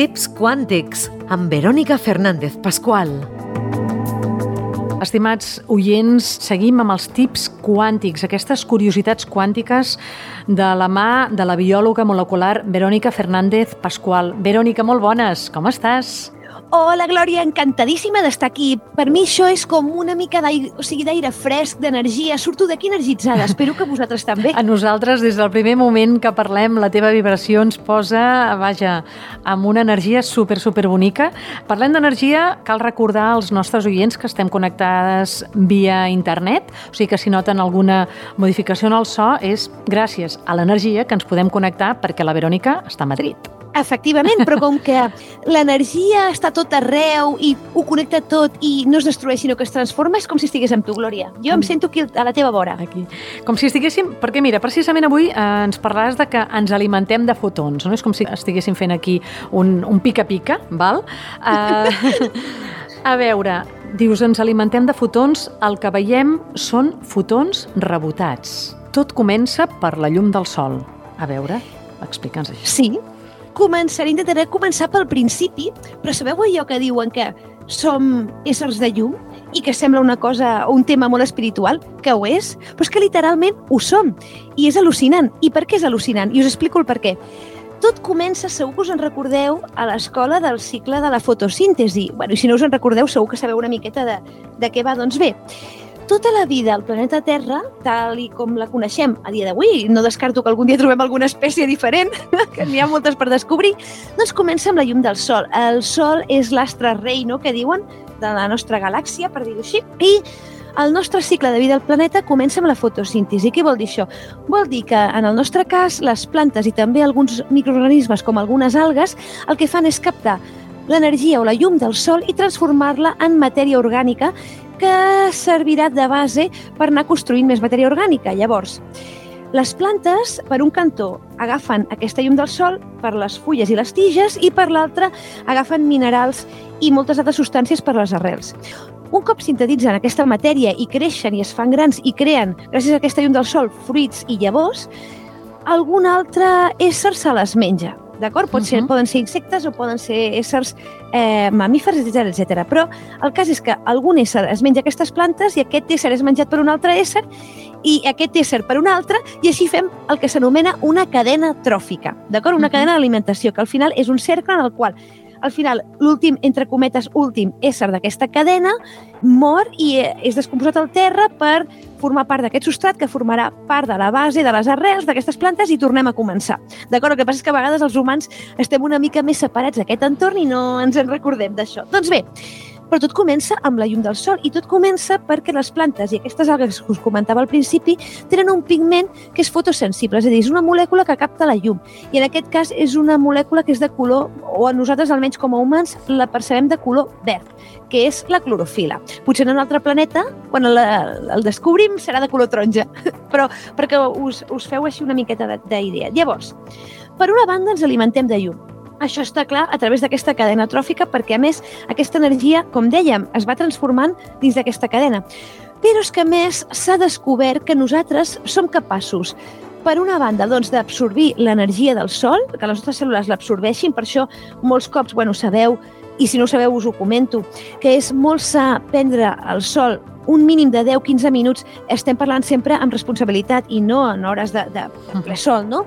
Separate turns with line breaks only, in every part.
Tips quàntics amb Verònica Fernández Pasqual.
Estimats oients, seguim amb els tips quàntics, aquestes curiositats quàntiques de la mà de la biòloga molecular Verònica Fernández Pasqual. Verònica, molt bones, com estàs?
Hola, Glòria, encantadíssima d'estar aquí. Per mi això és com una mica d'aire o sigui, fresc, d'energia. Surto d'aquí energitzada. Espero que vosaltres també.
A nosaltres, des del primer moment que parlem, la teva vibració ens posa, vaja, amb una energia super, super bonica. Parlem d'energia, cal recordar als nostres oients que estem connectades via internet, o sigui que si noten alguna modificació en el so és gràcies a l'energia que ens podem connectar perquè la Verònica està a Madrid.
Efectivament, però com que l'energia està tot arreu i ho connecta tot i no es destrueix sinó que es transforma, és com si estigués amb tu, Glòria. Jo em sento aquí a la teva vora.
Aquí. Com si estiguéssim... Perquè mira, precisament avui eh, ens parlaràs de que ens alimentem de fotons, no? És com si estiguéssim fent aquí un, un pica-pica, val? Eh, a veure, dius, ens alimentem de fotons, el que veiem són fotons rebotats. Tot comença per la llum del sol. A veure, explica'ns això.
Sí, començaré, intentaré començar pel principi, però sabeu allò que diuen que som éssers de llum i que sembla una cosa, un tema molt espiritual, que ho és, però és que literalment ho som. I és al·lucinant. I per què és al·lucinant? I us explico el per què. Tot comença, segur que us en recordeu, a l'escola del cicle de la fotosíntesi. Bueno, I si no us en recordeu, segur que sabeu una miqueta de, de què va. Doncs bé, tota la vida al planeta Terra, tal i com la coneixem a dia d'avui, no descarto que algun dia trobem alguna espècie diferent, que n'hi ha moltes per descobrir, doncs comença amb la llum del Sol. El Sol és l'astre rei, no?, que diuen, de la nostra galàxia, per dir-ho així, i el nostre cicle de vida al planeta comença amb la fotosíntesi. Què vol dir això? Vol dir que, en el nostre cas, les plantes i també alguns microorganismes, com algunes algues, el que fan és captar l'energia o la llum del sol i transformar-la en matèria orgànica que servirà de base per anar construint més matèria orgànica. Llavors, les plantes, per un cantó, agafen aquesta llum del sol per les fulles i les tiges i per l'altre agafen minerals i moltes altres substàncies per les arrels. Un cop sintetitzen aquesta matèria i creixen i es fan grans i creen, gràcies a aquesta llum del sol, fruits i llavors, algun altre ésser se les menja. D'acord? Pot ser, uh -huh. Poden ser insectes o poden ser éssers eh, mamífers, etc etc. Però el cas és que algun ésser es menja aquestes plantes i aquest ésser és menjat per un altre ésser i aquest ésser per un altre i així fem el que s'anomena una cadena tròfica. D'acord? Una uh -huh. cadena d'alimentació, que al final és un cercle en el qual al final, l'últim, entre cometes, últim ésser d'aquesta cadena mor i eh, és descomposat al terra per formar part d'aquest substrat que formarà part de la base, de les arrels d'aquestes plantes i tornem a començar. D'acord? El que passa és que a vegades els humans estem una mica més separats d'aquest entorn i no ens en recordem d'això. Doncs bé, però tot comença amb la llum del sol i tot comença perquè les plantes i aquestes algues que us comentava al principi tenen un pigment que és fotosensible, és a dir, és una molècula que capta la llum. I en aquest cas és una molècula que és de color, o a nosaltres almenys com a humans la percebem de color verd, que és la clorofila. Potser en un altre planeta, quan la, el descobrim, serà de color taronja, però perquè us, us feu així una miqueta d'idea. Llavors, per una banda ens alimentem de llum, això està clar a través d'aquesta cadena tròfica perquè, a més, aquesta energia, com dèiem, es va transformant dins d'aquesta cadena. Però és que, a més, s'ha descobert que nosaltres som capaços per una banda, doncs, d'absorbir l'energia del sol, que les nostres cèl·lules l'absorbeixin, per això molts cops, bueno, sabeu, i si no ho sabeu us ho comento, que és molt sa prendre el sol un mínim de 10-15 minuts, estem parlant sempre amb responsabilitat i no en hores de, de ple sol, no?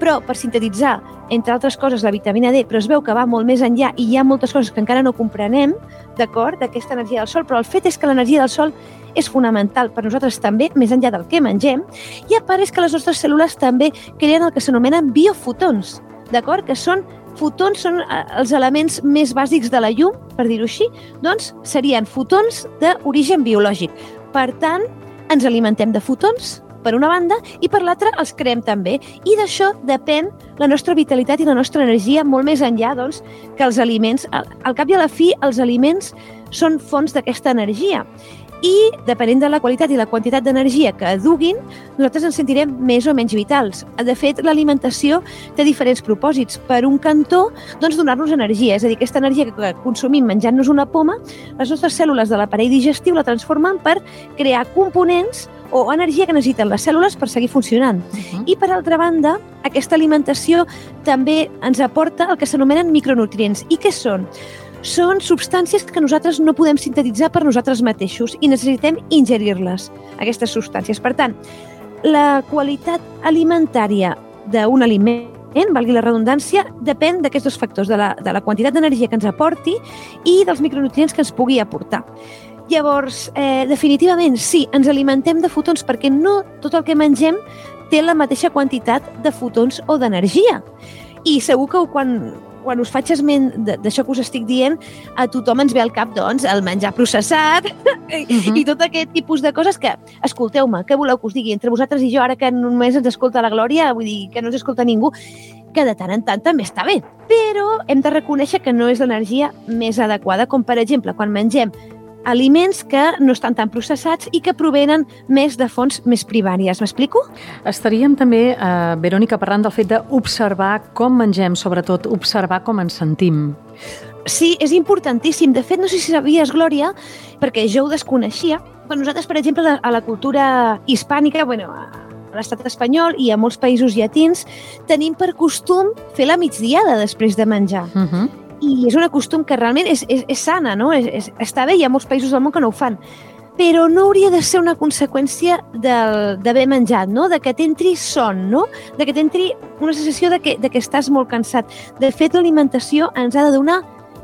Però per sintetitzar, entre altres coses, la vitamina D, però es veu que va molt més enllà i hi ha moltes coses que encara no comprenem, d'acord, d'aquesta energia del sol, però el fet és que l'energia del sol és fonamental per nosaltres també, més enllà del que mengem, i a part és que les nostres cèl·lules també creen el que s'anomenen biofotons, d'acord? Que són fotons són eh, els elements més bàsics de la llum, per dir-ho així, doncs serien fotons d'origen biològic. Per tant, ens alimentem de fotons, per una banda, i per l'altra els creem també. I d'això depèn la nostra vitalitat i la nostra energia molt més enllà doncs, que els aliments. Al cap i a la fi, els aliments són fonts d'aquesta energia. I, depenent de la qualitat i la quantitat d'energia que duguin, nosaltres ens sentirem més o menys vitals. De fet, l'alimentació té diferents propòsits. Per un cantó, doncs, donar-nos energia, és a dir, aquesta energia que consumim menjant-nos una poma, les nostres cèl·lules de l'aparell digestiu la transformen per crear components o energia que necessiten les cèl·lules per seguir funcionant. Uh -huh. I, per altra banda, aquesta alimentació també ens aporta el que s'anomenen micronutrients. I què són? Són substàncies que nosaltres no podem sintetitzar per nosaltres mateixos i necessitem ingerir-les, aquestes substàncies. Per tant, la qualitat alimentària d'un aliment valgui la redundància, depèn d'aquests dos factors, de la, de la quantitat d'energia que ens aporti i dels micronutrients que ens pugui aportar. Llavors, eh, definitivament, sí, ens alimentem de fotons perquè no tot el que mengem té la mateixa quantitat de fotons o d'energia. I segur que quan, quan us faig esment d'això que us estic dient, a tothom ens ve al cap, doncs, el menjar processat uh -huh. i tot aquest tipus de coses que, escolteu-me, què voleu que us digui? Entre vosaltres i jo, ara que només ens escolta la Glòria, vull dir que no ens escolta ningú, que de tant en tant també està bé. Però hem de reconèixer que no és l'energia més adequada, com per exemple, quan mengem aliments que no estan tan processats i que provenen més de fonts més primàries. M'explico?
Estaríem també, eh, Verònica, parlant del fet d'observar com mengem, sobretot observar com ens sentim.
Sí, és importantíssim. De fet, no sé si sabies, Glòria, perquè jo ho desconeixia, però nosaltres, per exemple, a la cultura hispànica, bueno, a l'estat espanyol i a molts països llatins, tenim per costum fer la migdiada després de menjar. Uh -huh i és un costum que realment és, és, és sana, no? És, és, està bé, hi ha molts països del món que no ho fan, però no hauria de ser una conseqüència d'haver menjat, no? de que t'entri son, no? de que t'entri una sensació de que, de que estàs molt cansat. De fet, l'alimentació ens ha de donar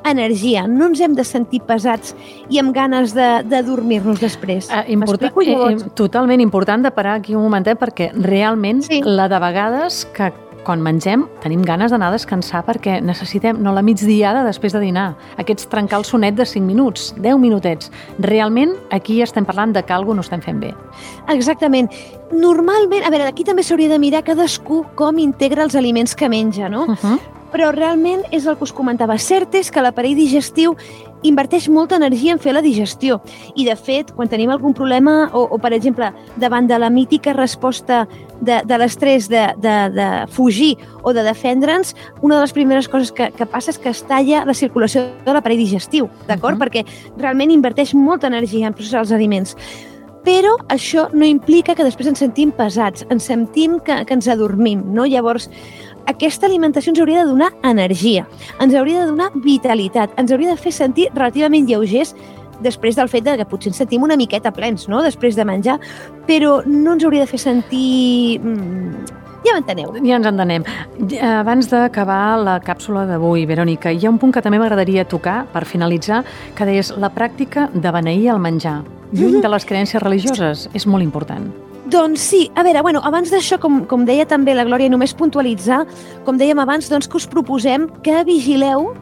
energia, no ens hem de sentir pesats i amb ganes de, de dormir-nos després.
Uh, important, eh, eh, totalment important de parar aquí un momentet perquè realment sí. la de vegades que quan mengem tenim ganes d'anar a descansar perquè necessitem, no la migdiada després de dinar, aquests trencar el sonet de 5 minuts, 10 minutets. Realment aquí estem parlant de que alguna no estem fent bé.
Exactament. Normalment, a veure, aquí també s'hauria de mirar cadascú com integra els aliments que menja, no? Uh -huh però realment és el que us comentava. Cert és que l'aparell digestiu inverteix molta energia en fer la digestió i, de fet, quan tenim algun problema o, o per exemple, davant de la mítica resposta de, de l'estrès de, de, de fugir o de defendre'ns, una de les primeres coses que, que passa és que es talla la circulació de l'aparell digestiu, d'acord? Uh -huh. Perquè realment inverteix molta energia en processar els aliments. Però això no implica que després ens sentim pesats, ens sentim que, que ens adormim, no? Llavors, aquesta alimentació ens hauria de donar energia, ens hauria de donar vitalitat, ens hauria de fer sentir relativament lleugers després del fet de que potser ens sentim una miqueta plens, no?, després de menjar, però no ens hauria de fer sentir... Mm, ja m'enteneu.
Ja ens entenem. Abans d'acabar la càpsula d'avui, Verònica, hi ha un punt que també m'agradaria tocar per finalitzar, que deies la pràctica de beneir el menjar. Lluny mhm. de les creences religioses, és molt important.
Doncs sí, a veure, bueno, abans d'això, com, com deia també la Glòria, només puntualitzar, com dèiem abans, doncs que us proposem que vigileu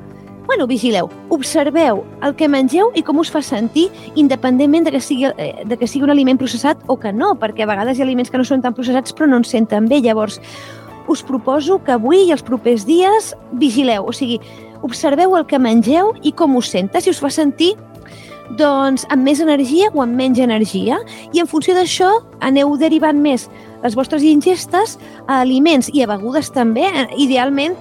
bueno, vigileu, observeu el que mengeu i com us fa sentir, independentment de que, sigui, eh, de que sigui un aliment processat o que no, perquè a vegades hi ha aliments que no són tan processats però no ens senten bé. Llavors, us proposo que avui i els propers dies vigileu, o sigui, observeu el que mengeu i com us senta, si us fa sentir doncs amb més energia o amb menys energia i en funció d'això aneu derivant més les vostres ingestes a aliments i a begudes també. Idealment,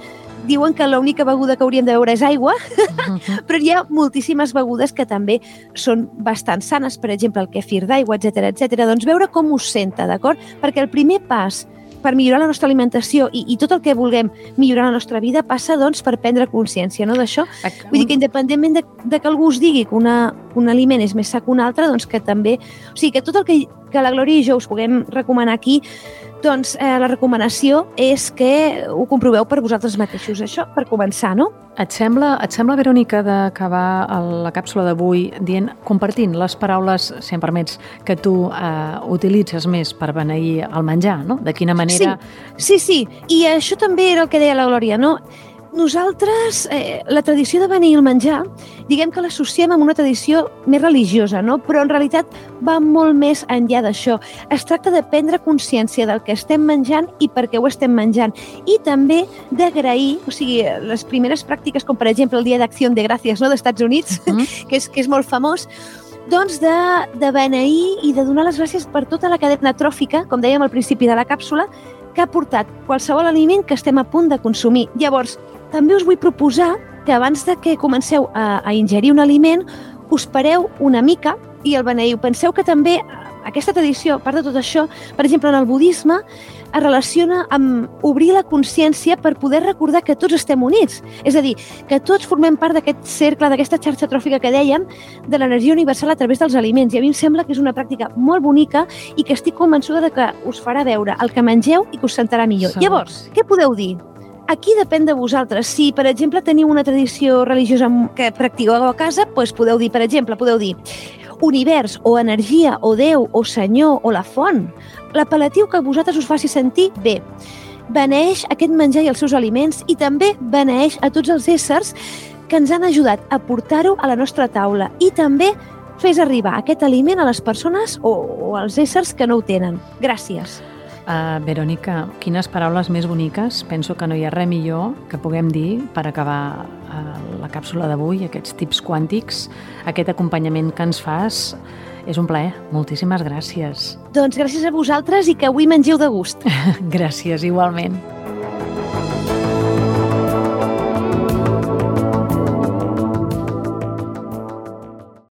diuen que l'única beguda que hauríem de beure és aigua, però hi ha moltíssimes begudes que també són bastant sanes, per exemple, el kefir d'aigua, etc etc. Doncs veure com us senta, d'acord? Perquè el primer pas per millorar la nostra alimentació i, i tot el que vulguem millorar la nostra vida passa doncs per prendre consciència no, d'això. Vull dir que independentment de, de que algú us digui que una, un aliment és més sa que un altre, doncs que també... O sigui, que tot el que, que la Glòria i jo us puguem recomanar aquí doncs eh, la recomanació és que ho comproveu per vosaltres mateixos, això per començar, no?
Et sembla, et sembla Verònica, d'acabar la càpsula d'avui dient, compartint les paraules, si em permets, que tu eh, utilitzes més per beneir el menjar, no? De quina manera...
Sí, sí, sí. I això també era el que deia la Glòria, no? Nosaltres, eh, la tradició de venir el menjar, diguem que l'associem amb una tradició més religiosa, no? però en realitat va molt més enllà d'això. Es tracta de prendre consciència del que estem menjant i per què ho estem menjant. I també d'agrair, o sigui, les primeres pràctiques, com per exemple el Dia d'Acció de Gràcies no? dels Estats Units, uh -huh. que, és, que és molt famós, doncs de, de beneir i de donar les gràcies per tota la cadena tròfica, com dèiem al principi de la càpsula, que ha portat qualsevol aliment que estem a punt de consumir. Llavors, també us vull proposar que abans de que comenceu a, a ingerir un aliment, us pareu una mica i el beneiu. Penseu que també aquesta tradició, a part de tot això, per exemple, en el budisme, es relaciona amb obrir la consciència per poder recordar que tots estem units. És a dir, que tots formem part d'aquest cercle, d'aquesta xarxa tròfica que dèiem, de l'energia universal a través dels aliments. I a mi em sembla que és una pràctica molt bonica i que estic convençuda de que us farà veure el que mengeu i que us sentarà millor.
Segur.
Llavors, què podeu dir? Aquí depèn de vosaltres. Si, per exemple, teniu una tradició religiosa que practiqueu a casa, doncs podeu dir, per exemple, podeu dir univers o energia o Déu o Senyor o la font, l'apel·latiu que vosaltres us faci sentir bé. Beneix aquest menjar i els seus aliments i també beneix a tots els éssers que ens han ajudat a portar-ho a la nostra taula i també fes arribar aquest aliment a les persones o, o als éssers que no ho tenen. Gràcies.
Uh, Verònica, quines paraules més boniques. Penso que no hi ha res millor que puguem dir per acabar uh, la càpsula d'avui, aquests tips quàntics, aquest acompanyament que ens fas. És un plaer. Moltíssimes gràcies.
Doncs gràcies a vosaltres i que avui mengeu de gust.
gràcies, igualment.